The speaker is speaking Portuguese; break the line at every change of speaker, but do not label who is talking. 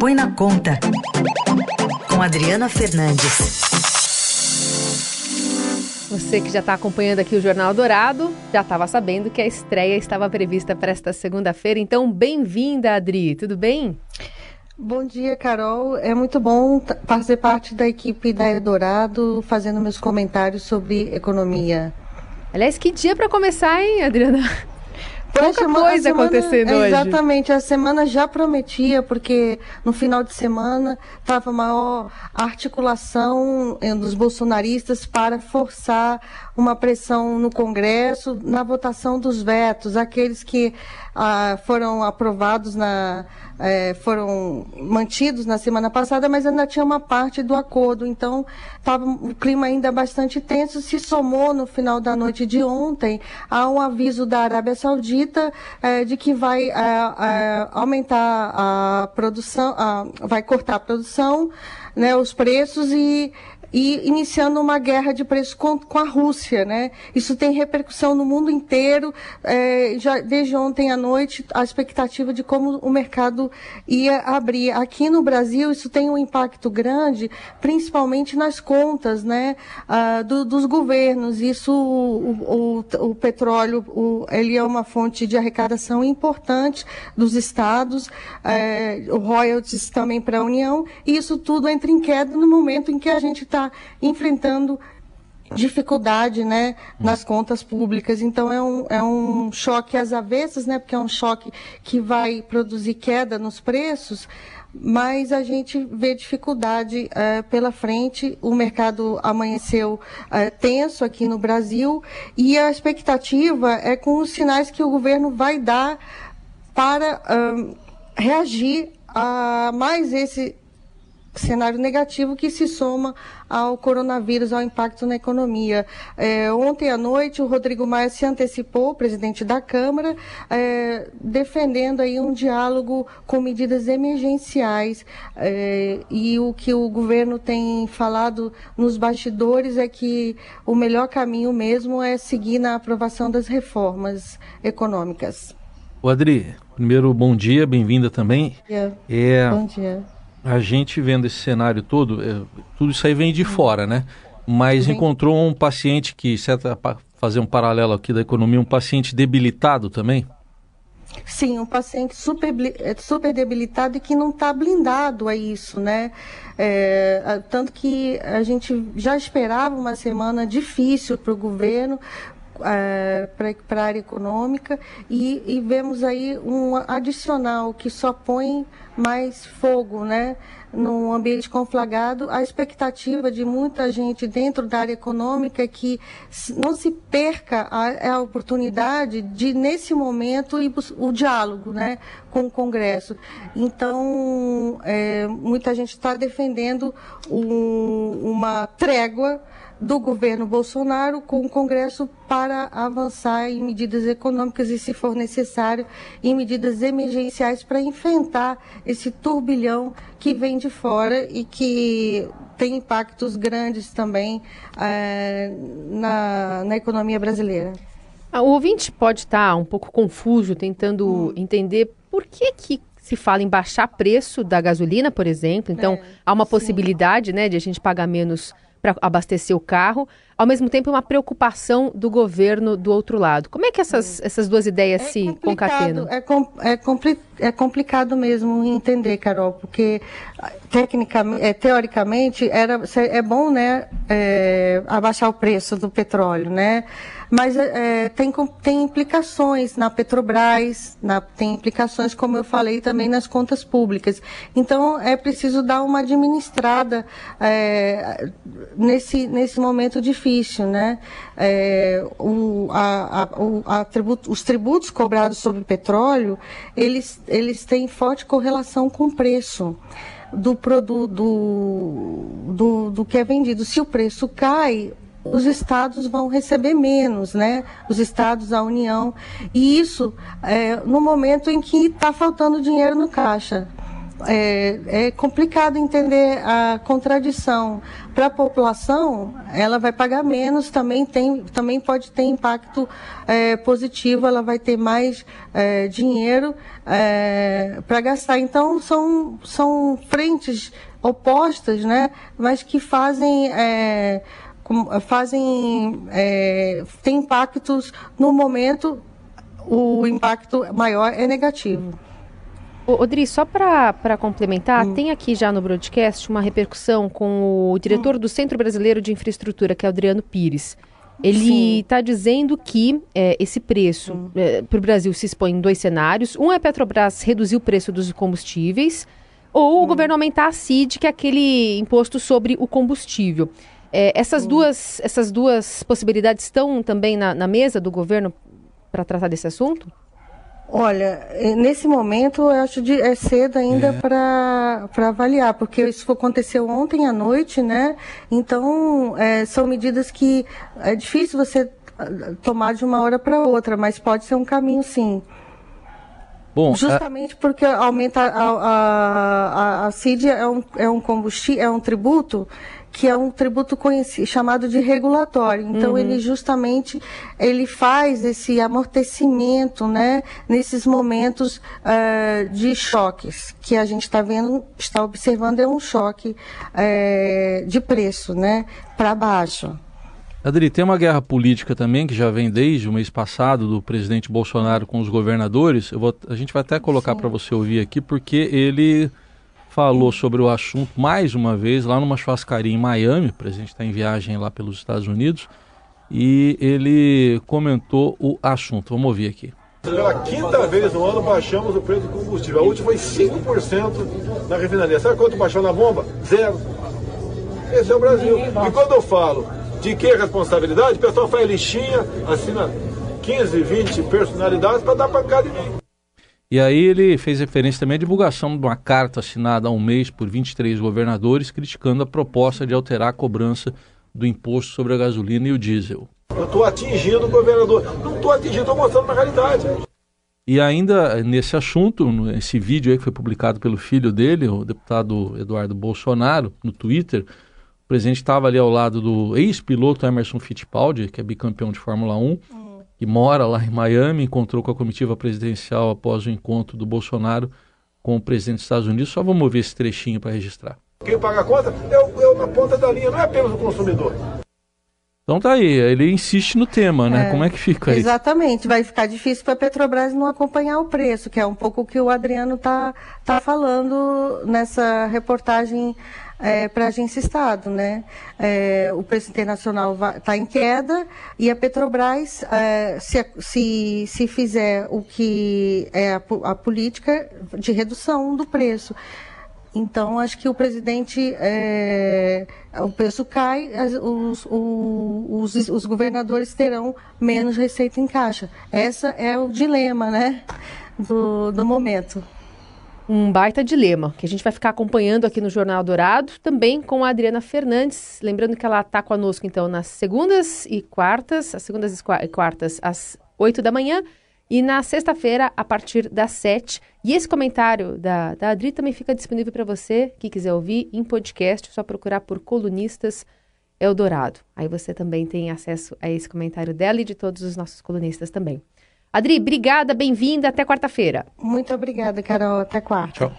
Põe na Conta, com Adriana Fernandes.
Você que já está acompanhando aqui o Jornal Dourado, já estava sabendo que a estreia estava prevista para esta segunda-feira. Então, bem-vinda, Adri. Tudo bem?
Bom dia, Carol. É muito bom fazer parte da equipe da Eldorado, fazendo meus comentários sobre economia.
Aliás, que dia para começar, hein, Adriana? Pouca semana, coisa semana, acontecendo
hoje. Exatamente, a semana já prometia, porque no final de semana estava maior articulação eh, dos bolsonaristas para forçar uma pressão no Congresso na votação dos vetos, aqueles que ah, foram aprovados na é, foram mantidos na semana passada, mas ainda tinha uma parte do acordo. Então, estava o clima ainda bastante tenso. Se somou no final da noite de ontem a um aviso da Arábia Saudita é, de que vai é, é aumentar a produção, a, vai cortar a produção, né, os preços e e iniciando uma guerra de preço com, com a Rússia, né? Isso tem repercussão no mundo inteiro. É, já desde ontem à noite, a expectativa de como o mercado ia abrir. Aqui no Brasil, isso tem um impacto grande, principalmente nas contas, né? Ah, do, dos governos. Isso, o, o, o petróleo, o, ele é uma fonte de arrecadação importante dos estados, é, royalties também para a União. E isso tudo entra em queda no momento em que a gente está está enfrentando dificuldade né, nas contas públicas. Então é um, é um choque às avessas, né, porque é um choque que vai produzir queda nos preços, mas a gente vê dificuldade é, pela frente. O mercado amanheceu é, tenso aqui no Brasil e a expectativa é com os sinais que o governo vai dar para um, reagir a mais esse cenário negativo que se soma ao coronavírus, ao impacto na economia. É, ontem à noite, o Rodrigo Maia se antecipou, presidente da Câmara, é, defendendo aí um diálogo com medidas emergenciais. É, e o que o governo tem falado nos bastidores é que o melhor caminho mesmo é seguir na aprovação das reformas econômicas.
O Adri, primeiro bom dia, bem-vinda também.
Bom dia. É... Bom dia
a gente vendo esse cenário todo, é, tudo isso aí vem de fora, né? Mas encontrou um paciente que, certo, fazer um paralelo aqui da economia, um paciente debilitado também?
Sim, um paciente super, é, super debilitado e que não está blindado a isso, né? É, tanto que a gente já esperava uma semana difícil para o governo, para a área econômica e, e, vemos aí um adicional que só põe mais fogo, né? Num ambiente conflagrado, a expectativa de muita gente dentro da área econômica é que não se perca a, a oportunidade de, nesse momento, o diálogo né, com o Congresso. Então, é, muita gente está defendendo um, uma trégua do governo Bolsonaro com o Congresso para avançar em medidas econômicas e, se for necessário, em medidas emergenciais para enfrentar esse turbilhão que vem de fora e que tem impactos grandes também é, na, na economia brasileira.
Ah, o ouvinte pode estar um pouco confuso, tentando hum. entender por que, que se fala em baixar preço da gasolina, por exemplo. Então, é, há uma sim. possibilidade né, de a gente pagar menos para abastecer o carro, ao mesmo tempo uma preocupação do governo do outro lado. Como é que essas, essas duas ideias é se concatenam?
É, com, é, compli é, complicado mesmo entender, Carol, porque tecnicamente, é, teoricamente era, é bom né, é, abaixar o preço do petróleo, né? mas é, tem, tem implicações na Petrobras, na, tem implicações, como eu falei, também nas contas públicas. Então, é preciso dar uma administrada é, nesse, nesse momento difícil. Né? É, o, a, a, o, a tributo, os tributos cobrados sobre petróleo, eles, eles têm forte correlação com o preço do produto do, do, do que é vendido. Se o preço cai, os estados vão receber menos, né? Os estados, a União. E isso é, no momento em que está faltando dinheiro no caixa. É, é complicado entender a contradição. Para a população, ela vai pagar menos, também, tem, também pode ter impacto é, positivo, ela vai ter mais é, dinheiro é, para gastar. Então, são, são frentes opostas, né, mas que fazem. É, fazem é, tem impactos no momento o impacto maior é negativo.
Odri, só para complementar, hum. tem aqui já no broadcast uma repercussão com o diretor hum. do Centro Brasileiro de Infraestrutura, que é o Adriano Pires. Ele está dizendo que é, esse preço hum. é, para o Brasil se expõe em dois cenários. Um é a Petrobras reduzir o preço dos combustíveis, ou o hum. governo aumentar a CID, que é aquele imposto sobre o combustível. É, essas, hum. duas, essas duas possibilidades estão também na, na mesa do governo para tratar desse assunto?
Olha, nesse momento eu acho de, é cedo ainda é. para avaliar, porque isso aconteceu ontem à noite, né? Então, é, são medidas que é difícil você ah, tomar de uma hora para outra, mas pode ser um caminho sim. Bom, Justamente a... porque aumenta a, a, a, a CID é um, é um combustível, é um tributo que é um tributo conhecido, chamado de regulatório. Então uhum. ele justamente ele faz esse amortecimento, né, nesses momentos uh, de choques que a gente está vendo, está observando é um choque uh, de preço, né, para baixo.
Adri, tem uma guerra política também que já vem desde o mês passado do presidente Bolsonaro com os governadores. Vou, a gente vai até colocar para você ouvir aqui, porque ele falou sobre o assunto mais uma vez lá numa churrascaria em Miami. O presidente está em viagem lá pelos Estados Unidos e ele comentou o assunto. Vamos ouvir aqui.
Pela quinta vez no ano baixamos o preço do combustível. A última foi 5% na refinaria. Sabe quanto baixou na bomba? Zero. Esse é o Brasil. E quando eu falo de que responsabilidade, o pessoal faz lixinha, assina 15, 20 personalidades para dar pancada em mim.
E aí ele fez referência também à divulgação de uma carta assinada há um mês por 23 governadores criticando a proposta de alterar a cobrança do imposto sobre a gasolina e o diesel.
Eu estou atingindo o governador. Não estou atingindo, estou mostrando uma realidade.
E ainda nesse assunto, nesse vídeo aí que foi publicado pelo filho dele, o deputado Eduardo Bolsonaro, no Twitter, o presidente estava ali ao lado do ex-piloto Emerson Fittipaldi, que é bicampeão de Fórmula 1, que mora lá em Miami, encontrou com a comitiva presidencial após o encontro do Bolsonaro com o presidente dos Estados Unidos. Só vamos ver esse trechinho para registrar.
Quem paga a conta é o, é na ponta da linha, não é apenas o consumidor.
Então tá aí, ele insiste no tema, né? É, Como é que fica
aí? Exatamente, vai ficar difícil para a Petrobras não acompanhar o preço, que é um pouco o que o Adriano tá, tá falando nessa reportagem é, para a agência Estado. Né? É, o preço internacional está em queda e a Petrobras, é, se, se, se fizer o que é a, a política de redução do preço. Então, acho que o presidente, é, o preço cai, os, os, os, governadores terão menos receita em caixa. Esse é o dilema né, do, do momento
um baita dilema que a gente vai ficar acompanhando aqui no Jornal Dourado, também com a Adriana Fernandes. Lembrando que ela está conosco, então, nas segundas e quartas, as segundas e quartas às 8 da manhã e na sexta-feira a partir das 7. E esse comentário da, da Adri também fica disponível para você que quiser ouvir em podcast, é só procurar por Colunistas Eldorado. Aí você também tem acesso a esse comentário dela e de todos os nossos colunistas também. Adri, obrigada, bem-vinda, até quarta-feira.
Muito obrigada, Carol, até quarta. Tchau.